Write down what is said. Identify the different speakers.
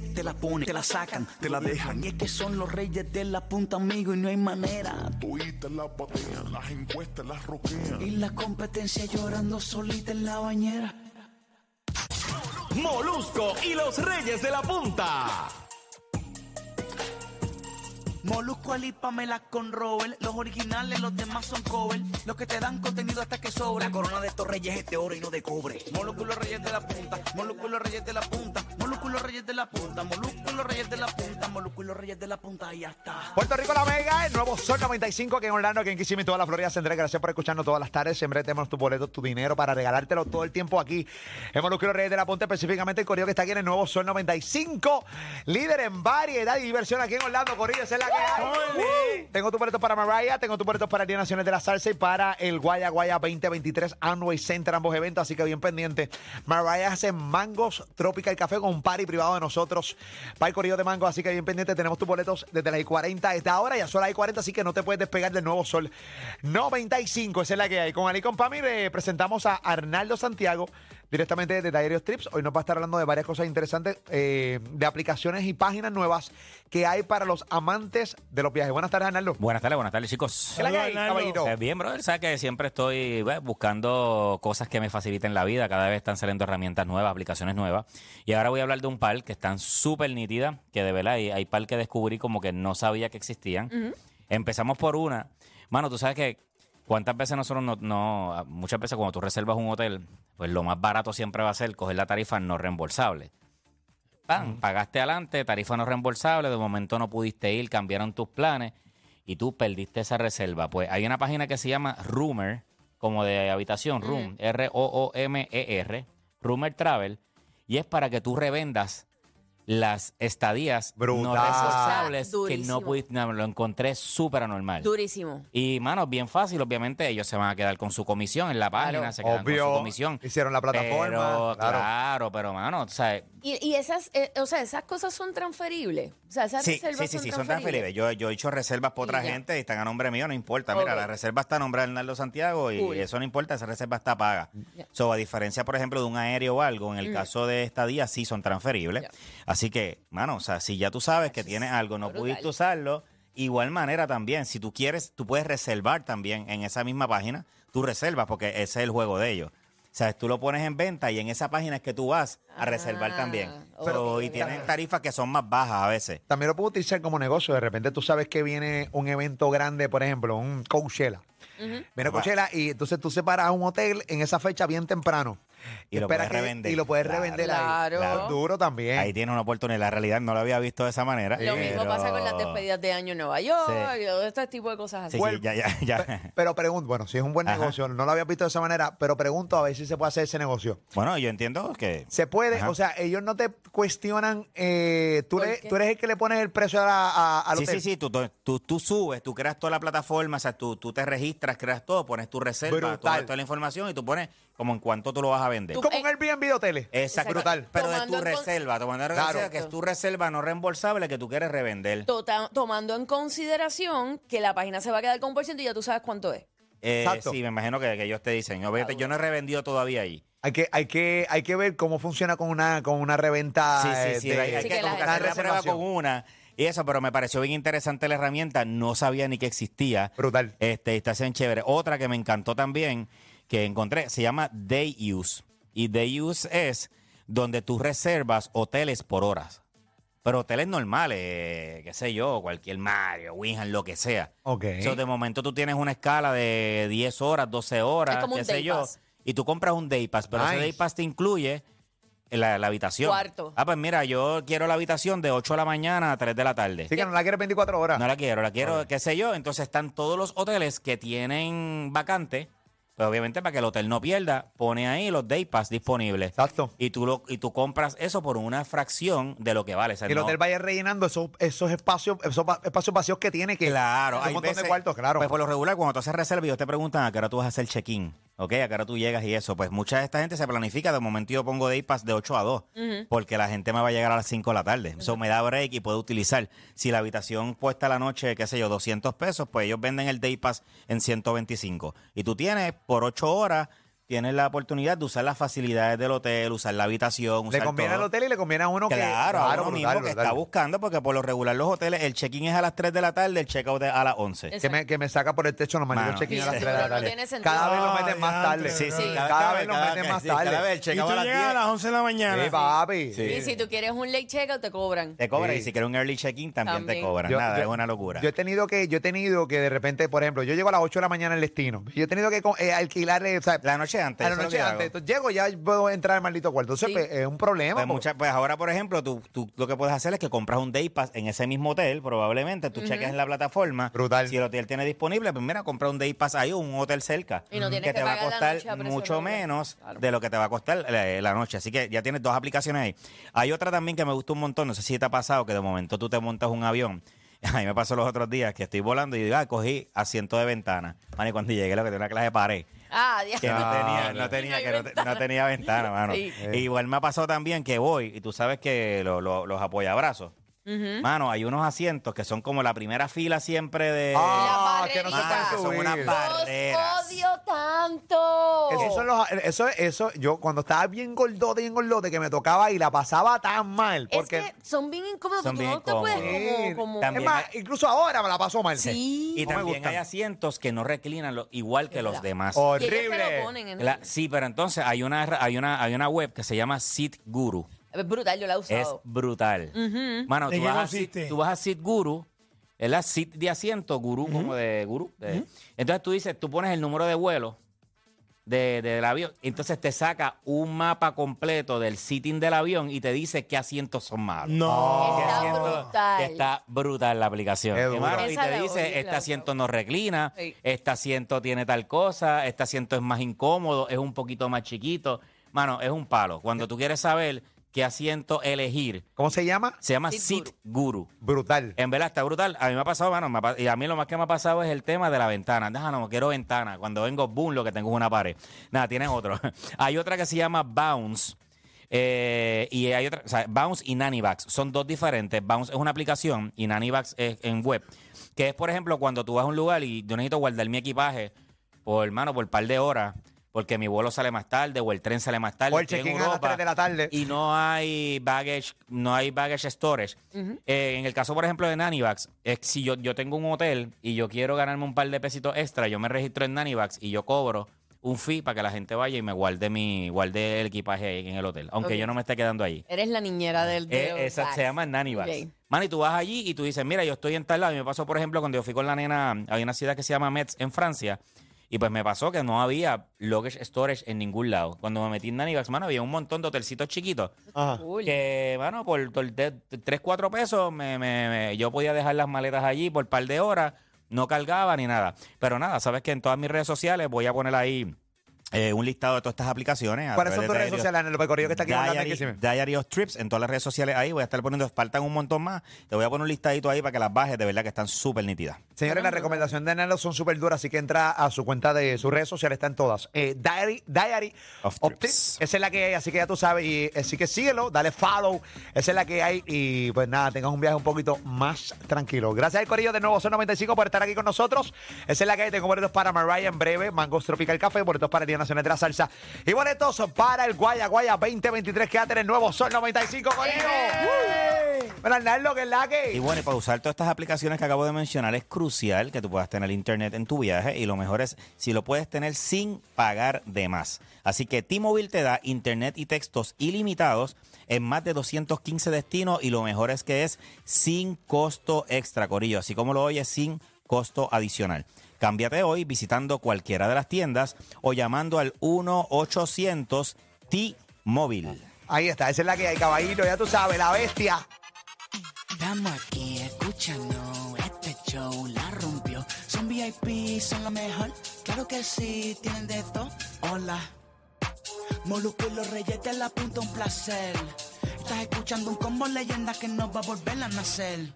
Speaker 1: te, te la ponen, te la sacan, te la dejan. Y es que son los reyes de la punta, amigo, y no hay manera.
Speaker 2: Tuitas las batean, las encuestas las roquean.
Speaker 1: Y la competencia llorando solita en la bañera.
Speaker 3: Molusco y los Reyes de la Punta.
Speaker 1: Molusco alípamela con Robert. Los originales, los demás son cover. Los que te dan contenido hasta que sobra. La corona de estos reyes es de oro y no de cobre. Molusco y los reyes de la punta. Molusco y los reyes de la punta. Molusco y los reyes de la punta. Molusco y los reyes de la punta. Molusco y los reyes de la punta. Y ya está.
Speaker 4: Puerto Rico La Mega, el nuevo Sol 95 aquí en Orlando, aquí en Kissimmee, toda la Florida Central. Gracias por escucharnos todas las tardes. Siempre tenemos tu boleto, tu dinero para regalártelo todo el tiempo aquí en Molusco y los Reyes de la Punta, específicamente el Corillo que está aquí en el nuevo Sol 95. Líder en variedad y diversión aquí en Orlando, Corillo, esa es la que hay. Tengo tu boleto para Mariah, tengo tu boleto para el Día Nacional de la Salsa y para el Guaya Guaya 2023 Amway Center, ambos eventos, así que bien pendiente. Mariah hace mangos, tropical café con party privado de nosotros para el Corillo de Mango, así que bien pendiente. Tenemos tus boletos desde las I-40 desde ahora, ya son las I-40, así que no te puedes despegar del nuevo Sol 95, esa es la que hay. Con Ali y con Pami le presentamos a Arnaldo Santiago directamente de Diario Trips. Hoy nos va a estar hablando de varias cosas interesantes, eh, de aplicaciones y páginas nuevas que hay para los amantes de los viajes. Buenas tardes, Arnaldo.
Speaker 5: Buenas tardes, buenas tardes, chicos.
Speaker 4: ¿Qué es la que hay, caballito?
Speaker 5: Eh, Bien, brother, sabes que siempre estoy buscando cosas que me faciliten la vida. Cada vez están saliendo herramientas nuevas, aplicaciones nuevas. Y ahora voy a hablar de un par que están súper nítidas, que de verdad hay, hay par que descubrí como que no sabía que existían. Empezamos por una. Mano, tú sabes que cuántas veces nosotros no, no- muchas veces cuando tú reservas un hotel, pues lo más barato siempre va a ser coger la tarifa no reembolsable. Pam, pagaste adelante, tarifa no reembolsable, de momento no pudiste ir, cambiaron tus planes y tú perdiste esa reserva. Pues hay una página que se llama Rumor, como de habitación, Room, R-O-O-M-E-R, Rumor Travel, y es para que tú revendas las estadías no
Speaker 4: Brutal.
Speaker 5: reembolsables que
Speaker 6: Durísimo.
Speaker 5: no pudiste, no, lo encontré súper anormal.
Speaker 6: Durísimo.
Speaker 5: Y, mano, bien fácil. Obviamente, ellos se van a quedar con su comisión en la página,
Speaker 6: Claro.
Speaker 5: se quedan con
Speaker 4: Obvio.
Speaker 5: su comisión.
Speaker 4: Hicieron la plataforma,
Speaker 5: Pero,
Speaker 4: claro.
Speaker 5: claro. pero, mano, o sea,
Speaker 6: Y, y esas, eh, o sea, esas cosas son transferibles. O sea, esas
Speaker 5: Sí,
Speaker 6: reservas
Speaker 5: sí, sí,
Speaker 6: son
Speaker 5: sí, son
Speaker 6: transferibles.
Speaker 5: transferibles. Yo, yo he hecho reservas por
Speaker 6: Y
Speaker 5: otra
Speaker 6: ya.
Speaker 5: gente y están a nombre mío, no importa. Mira,
Speaker 6: Ok.
Speaker 5: la reserva está a nombre de Arnaldo Santiago y
Speaker 6: Cool.
Speaker 5: eso no importa, esa reserva está paga.
Speaker 6: Ya.
Speaker 5: So, a diferencia, por ejemplo, de un aéreo o algo, en el caso de estadía sí son transferibles.
Speaker 6: Ya.
Speaker 5: Así que, mano, o sea, si ya tú sabes que tienes algo, no
Speaker 6: brutal.
Speaker 5: pudiste usarlo, igual manera también, si tú quieres, tú puedes reservar también en esa misma página, tú reservas porque ese es el juego de ellos. O sea, tú lo pones en venta y en esa página es que tú vas a reservar
Speaker 6: Ah,
Speaker 5: también.
Speaker 6: ok.
Speaker 5: So, y tienen tarifas que son más bajas a veces.
Speaker 4: También lo puedo utilizar como negocio. De repente tú sabes que viene un evento grande, por ejemplo, un Coachella. Viene Coachella y entonces tú separas un hotel en esa fecha bien temprano.
Speaker 5: Y lo puedes revender.
Speaker 4: Y lo puedes
Speaker 5: Claro.
Speaker 4: revender
Speaker 6: Claro.
Speaker 4: ahí.
Speaker 6: Claro.
Speaker 4: Duro también.
Speaker 5: Ahí tiene una oportunidad. La realidad no lo había visto de esa manera.
Speaker 6: Lo mismo
Speaker 5: pero-
Speaker 6: pasa con las despedidas de año en Nueva York
Speaker 5: Sí.
Speaker 6: y todo este tipo de cosas así.
Speaker 5: Sí, sí, ya, ya, ya.
Speaker 4: Pe- Pero pregunto, bueno, si es un buen
Speaker 5: Ajá.
Speaker 4: negocio, no lo había visto de esa manera, pero pregunto a ver si se puede hacer ese negocio.
Speaker 5: Bueno, yo entiendo que.
Speaker 4: Se puede,
Speaker 5: Ajá.
Speaker 4: o sea, ellos no te cuestionan, eh, tú,
Speaker 6: ¿Por
Speaker 4: eres, tú el que le pones el precio a la- a-
Speaker 5: Sí, sí, sí, tú, tú, tú subes, tú creas toda la plataforma, o sea, tú, tú te registras, creas todo, pones tu reserva, toda, toda la información y tú pones como en cuánto tú lo vas a vender.
Speaker 6: Tú-
Speaker 4: Como un Airbnb de hoteles.
Speaker 5: Exacto.
Speaker 4: Brutal.
Speaker 5: Pero de
Speaker 6: Tomando
Speaker 5: tu
Speaker 6: en con-
Speaker 5: reserva, tomando en
Speaker 4: Claro.
Speaker 5: reserva, que es tu reserva no reembolsable que tú quieres revender.
Speaker 6: Tota- tomando en consideración que la página se va a quedar con un por ciento y ya tú sabes cuánto es.
Speaker 5: Eh,
Speaker 4: Exacto.
Speaker 5: sí, me imagino que, que ellos te dicen. Obviamente, yo no he revendido todavía ahí.
Speaker 4: Hay que, hay que, hay que ver cómo funciona con una, con una reventa.
Speaker 5: Sí,
Speaker 4: eh,
Speaker 5: sí, sí.
Speaker 4: de-
Speaker 5: hay, hay
Speaker 6: Sí,
Speaker 5: que
Speaker 6: que la
Speaker 5: hacer la prueba
Speaker 4: reservación.
Speaker 5: con una y eso, pero me pareció bien interesante la herramienta. No sabía ni que existía.
Speaker 4: Brutal.
Speaker 5: Este, está bien chévere. Otra que me encantó también, que encontré, se llama Day Use. Y Day Use es donde tú reservas hoteles por horas. Pero hoteles normales, eh, qué sé yo, cualquier Mario, Winham, lo que sea.
Speaker 4: Ok.
Speaker 5: So, de momento tú tienes una escala de 10 horas, 12 horas,
Speaker 6: Es como
Speaker 5: qué
Speaker 6: un
Speaker 5: sé
Speaker 6: day
Speaker 5: yo.
Speaker 6: pass.
Speaker 5: Y tú compras un Day Pass, pero ese
Speaker 4: Nice.
Speaker 5: Day Pass te incluye la, la habitación.
Speaker 6: Cuarto.
Speaker 5: Ah, pues mira, yo quiero la habitación de 8 de la mañana a 3 de la tarde.
Speaker 4: Sí, que no la quieres 24 horas.
Speaker 5: No la quiero, la quiero, qué sé yo. Entonces están todos los hoteles que tienen vacante. Pero obviamente para que el hotel no pierda, pone ahí los day pass disponibles.
Speaker 4: Exacto.
Speaker 5: Y tú lo, y tú compras eso por una fracción de lo que vale. O sea,
Speaker 4: Y el
Speaker 5: no-
Speaker 4: hotel vaya rellenando esos, esos espacios, esos va- espacios vacíos que tiene que.
Speaker 5: Claro,
Speaker 4: un
Speaker 5: hay
Speaker 4: montón
Speaker 5: veces-
Speaker 4: de cuartos, claro.
Speaker 5: Pues por lo regular, cuando tú haces reserva, ellos te preguntan a qué hora tú vas a hacer check-in, ¿ok? A qué hora tú llegas y eso. Pues mucha de esta gente se planifica, de momento yo pongo day pass de 8 a 2, porque la gente me va a llegar a las 5 de la tarde. Eso me da break y puedo utilizar. Si la habitación cuesta la noche, qué sé yo, 200 pesos, pues ellos venden el day pass en 125. Y tú tienes por 8 horas tienes la oportunidad de usar las facilidades del hotel, usar la habitación,
Speaker 4: Le
Speaker 5: usar
Speaker 4: conviene al
Speaker 5: todo.
Speaker 4: hotel y le conviene a uno que.
Speaker 5: Claro, a uno mismo
Speaker 4: brutal,
Speaker 5: que
Speaker 4: brutal.
Speaker 5: está buscando, porque por lo regular los hoteles, el check-in es a las 3 de la tarde, el check-out es a las 11.
Speaker 6: Es-
Speaker 4: Que me, que me saca por el techo malditos
Speaker 5: Mano.
Speaker 4: check-in a las
Speaker 6: Sí,
Speaker 4: 3 de la
Speaker 6: no
Speaker 4: tarde. cada vez lo meten más tarde.
Speaker 7: Sí, sí,
Speaker 4: cada, vez lo meten más
Speaker 5: sí,
Speaker 4: tarde.
Speaker 5: cada vez el
Speaker 7: Y
Speaker 5: check-out
Speaker 7: tú
Speaker 5: a las
Speaker 7: llegas
Speaker 5: 10.
Speaker 7: a las 11 de la mañana.
Speaker 4: Sí, papi.
Speaker 5: Sí.
Speaker 6: Y si tú quieres un late checkout, te cobran.
Speaker 5: Te cobran
Speaker 4: Sí.
Speaker 5: y si quieres un early check-in también, te cobran.
Speaker 4: Yo-
Speaker 5: Nada,
Speaker 4: yo-
Speaker 5: es una locura.
Speaker 4: Yo he tenido que, yo he tenido que de repente, por ejemplo, yo llego a las 8 de la mañana al destino. Yo he tenido que eh, alquilarle, o sea,
Speaker 5: la noche antes.
Speaker 4: a la noche antes. Entonces, llego ya puedo entrar al maldito cuarto. Entonces,
Speaker 6: Sí.
Speaker 4: pues, es un problema.
Speaker 5: Pues,
Speaker 4: porque-
Speaker 5: mucha- pues ahora, por ejemplo, tú, tú lo que puedes hacer es que compras un day pass en ese mismo hotel, probablemente. Tú cheques en la plataforma.
Speaker 4: Brutal.
Speaker 5: Si el hotel tiene disponible, pues mira, compra un day pass ahí o un hotel cerca.
Speaker 6: Y no tienes que
Speaker 5: te va a
Speaker 6: pagar la
Speaker 5: costar
Speaker 6: noche a precio
Speaker 5: mucho menos
Speaker 6: Claro.
Speaker 5: de lo que te va a costar la, la noche. Así que ya tienes dos aplicaciones ahí. Hay otra también que me gusta un montón. No sé si te ha pasado que de momento tú te montas un avión. A mí me pasó los otros días que estoy volando y digo, ah, cogí asiento de ventana. Man, y cuando llegué, lo que tenía una clase de pared.
Speaker 6: Ah, ya.
Speaker 5: Que no
Speaker 4: Ah,
Speaker 5: tenía,
Speaker 4: no.
Speaker 5: tenía, que no, te-
Speaker 6: ventana.
Speaker 5: no tenía ventana, mano.
Speaker 6: Sí.
Speaker 5: Igual me ha pasado también que voy, y tú sabes que lo- lo- los apoyabrazos, mano, hay unos asientos que son como la primera fila siempre de...
Speaker 4: Ah,
Speaker 6: La
Speaker 4: que no se
Speaker 6: barrerita.
Speaker 4: pueden
Speaker 5: Mano, son unas
Speaker 4: subir.
Speaker 5: barreras.
Speaker 6: Los odio tanto.
Speaker 4: Esos son los, eso, eso, yo cuando estaba bien gordote, bien gordote, que me tocaba y la pasaba tan mal. Porque,
Speaker 6: Es que son bien incómodos
Speaker 5: Son
Speaker 6: tú
Speaker 5: bien
Speaker 6: no te puedes
Speaker 5: incómodos.
Speaker 6: como... como...
Speaker 5: También
Speaker 4: es más,
Speaker 5: hay-
Speaker 4: incluso ahora me la paso mal.
Speaker 6: Sí.
Speaker 5: Y
Speaker 4: No me
Speaker 5: también
Speaker 4: gustan.
Speaker 5: hay asientos que no reclinan lo- igual que los
Speaker 6: verdad.
Speaker 5: demás.
Speaker 6: Y ellos te
Speaker 4: Horrible.
Speaker 6: lo ponen en
Speaker 5: La- sí, pero entonces hay una, hay, una, hay una web que se llama Seat Guru.
Speaker 6: Es brutal, yo la he
Speaker 5: Es
Speaker 6: usado.
Speaker 5: brutal. Mano,
Speaker 7: ¿De
Speaker 5: tú
Speaker 7: qué
Speaker 5: vas, a
Speaker 7: consiste?
Speaker 5: Sit, tú vas a Sit Guru, es la Sit de asiento, Guru como de Guru. de- Entonces tú dices, tú pones el número de vuelo de, de- del avión, entonces te saca un mapa completo del sitting del avión y te dice qué asientos son malos.
Speaker 7: No.
Speaker 5: ¿Qué
Speaker 6: Está
Speaker 5: asiento-
Speaker 6: brutal.
Speaker 5: Está brutal la aplicación.
Speaker 4: Qué
Speaker 5: y
Speaker 6: Esa
Speaker 5: te
Speaker 6: la
Speaker 5: dice, este
Speaker 6: la
Speaker 5: asiento no reclina,
Speaker 6: Sí.
Speaker 5: este asiento tiene tal cosa, este asiento es más incómodo, es un poquito más chiquito. Mano, es un palo. Cuando tú quieres saber qué asiento elegir,
Speaker 4: ¿Cómo se llama?
Speaker 5: se llama
Speaker 6: Seat
Speaker 5: Seat Guru.
Speaker 4: Brutal.
Speaker 5: En verdad está brutal. A mí me ha pasado, mano, me ha pa- y a mí lo más que me ha pasado es el tema de la ventana. Deja, no, quiero ventana. Cuando vengo, boom, lo que tengo es una pared. Nada, tienes otro. hay otra que se llama Bounce. eh, y hay otra, o sea, Bounce y son dos diferentes. Bounce es una aplicación y Nannybags es en web. Que es, por ejemplo, cuando tú vas a un lugar y yo necesito guardar mi equipaje por, hermano, por un par de horas, porque mi vuelo sale más tarde o el tren sale más tarde.
Speaker 4: O el check-in a las
Speaker 5: Europa
Speaker 4: 3 de la tarde.
Speaker 5: Y no hay baggage, no hay baggage storage. Eh, en el caso, por ejemplo, de Nannybags, es si yo, yo tengo un hotel y yo quiero ganarme un par de pesitos extra, yo me registro en Nannybags y yo cobro un fee para que la gente vaya y me guarde mi guarde el equipaje ahí en el hotel, aunque yo no me esté quedando allí.
Speaker 6: Eres la niñera del... de
Speaker 5: Eh, esa se llama Nanny Bags.
Speaker 6: Ok.
Speaker 5: Man, y tú vas allí y tú dices, mira, yo estoy en tal lado. Y me pasó, por ejemplo, cuando yo fui con la nena, hay una ciudad que se llama Metz en Francia. Y pues me pasó que no había luggage storage en ningún lado. Cuando me metí en Nanny Bags, mano, había un montón de hotelcitos chiquitos.
Speaker 4: Ajá.
Speaker 5: Que, bueno, por, por de- 3, 4 pesos me, me- me- yo podía dejar las maletas allí por un par de horas. No cargaba ni nada. Pero nada, sabes que en todas mis redes sociales voy a poner ahí eh, un listado de todas estas aplicaciones. a
Speaker 4: ¿Cuáles son tus
Speaker 5: de
Speaker 4: redes
Speaker 5: Diario-
Speaker 4: sociales en el recorrido que está aquí en Orlando,
Speaker 5: Diary? Diary of Trips en todas las redes sociales ahí. Voy a estar poniendo, faltan un montón más. Te voy a poner un listadito ahí para que las bajes. De verdad que están súper nítidas.
Speaker 4: Señores, la recomendación de Nelo son súper duras, así que entra a su cuenta de sus redes sociales, están todas. Eh, Diary, Diary
Speaker 5: Of Trips.
Speaker 4: Esa es la que hay, así que ya tú sabes, y así que síguelo, dale follow, esa es la que hay, y pues nada, tengas un viaje un poquito más tranquilo. Gracias al Corillo de Nuevo Son 95 por estar aquí con nosotros, esa es la que hay, tengo boletos para Mariah en breve, Mangos Tropical Café, boletos para el Día Nacional de la Salsa, y boletos para el Guaya Guaya 2023, quédate en el Nuevo Sol 95, Corillo. Bueno, Arnaldo, que es la que...
Speaker 5: Y bueno, y para usar todas estas aplicaciones que acabo de mencionar, es crucial que tú puedas tener internet en tu viaje. Y lo mejor es si lo puedes tener sin pagar de más. Así que T-Mobile te da internet y textos ilimitados en más de 215 destinos. Y lo mejor es que es sin costo extra, Corillo. Así como lo oyes, sin costo adicional. Cámbiate hoy visitando cualquiera de las tiendas o llamando al 1-800 T-Mobile.
Speaker 4: Ahí está, esa es la que hay, caballito, ya tú sabes, la bestia.
Speaker 1: Estamos aquí escuchando este show, la rompió. Son VIP, son lo mejor. Claro que sí, tienen de todo. Hola. Moluco y los reyes de la punta, un placer. Estás escuchando un combo leyenda que no va a volver a nacer.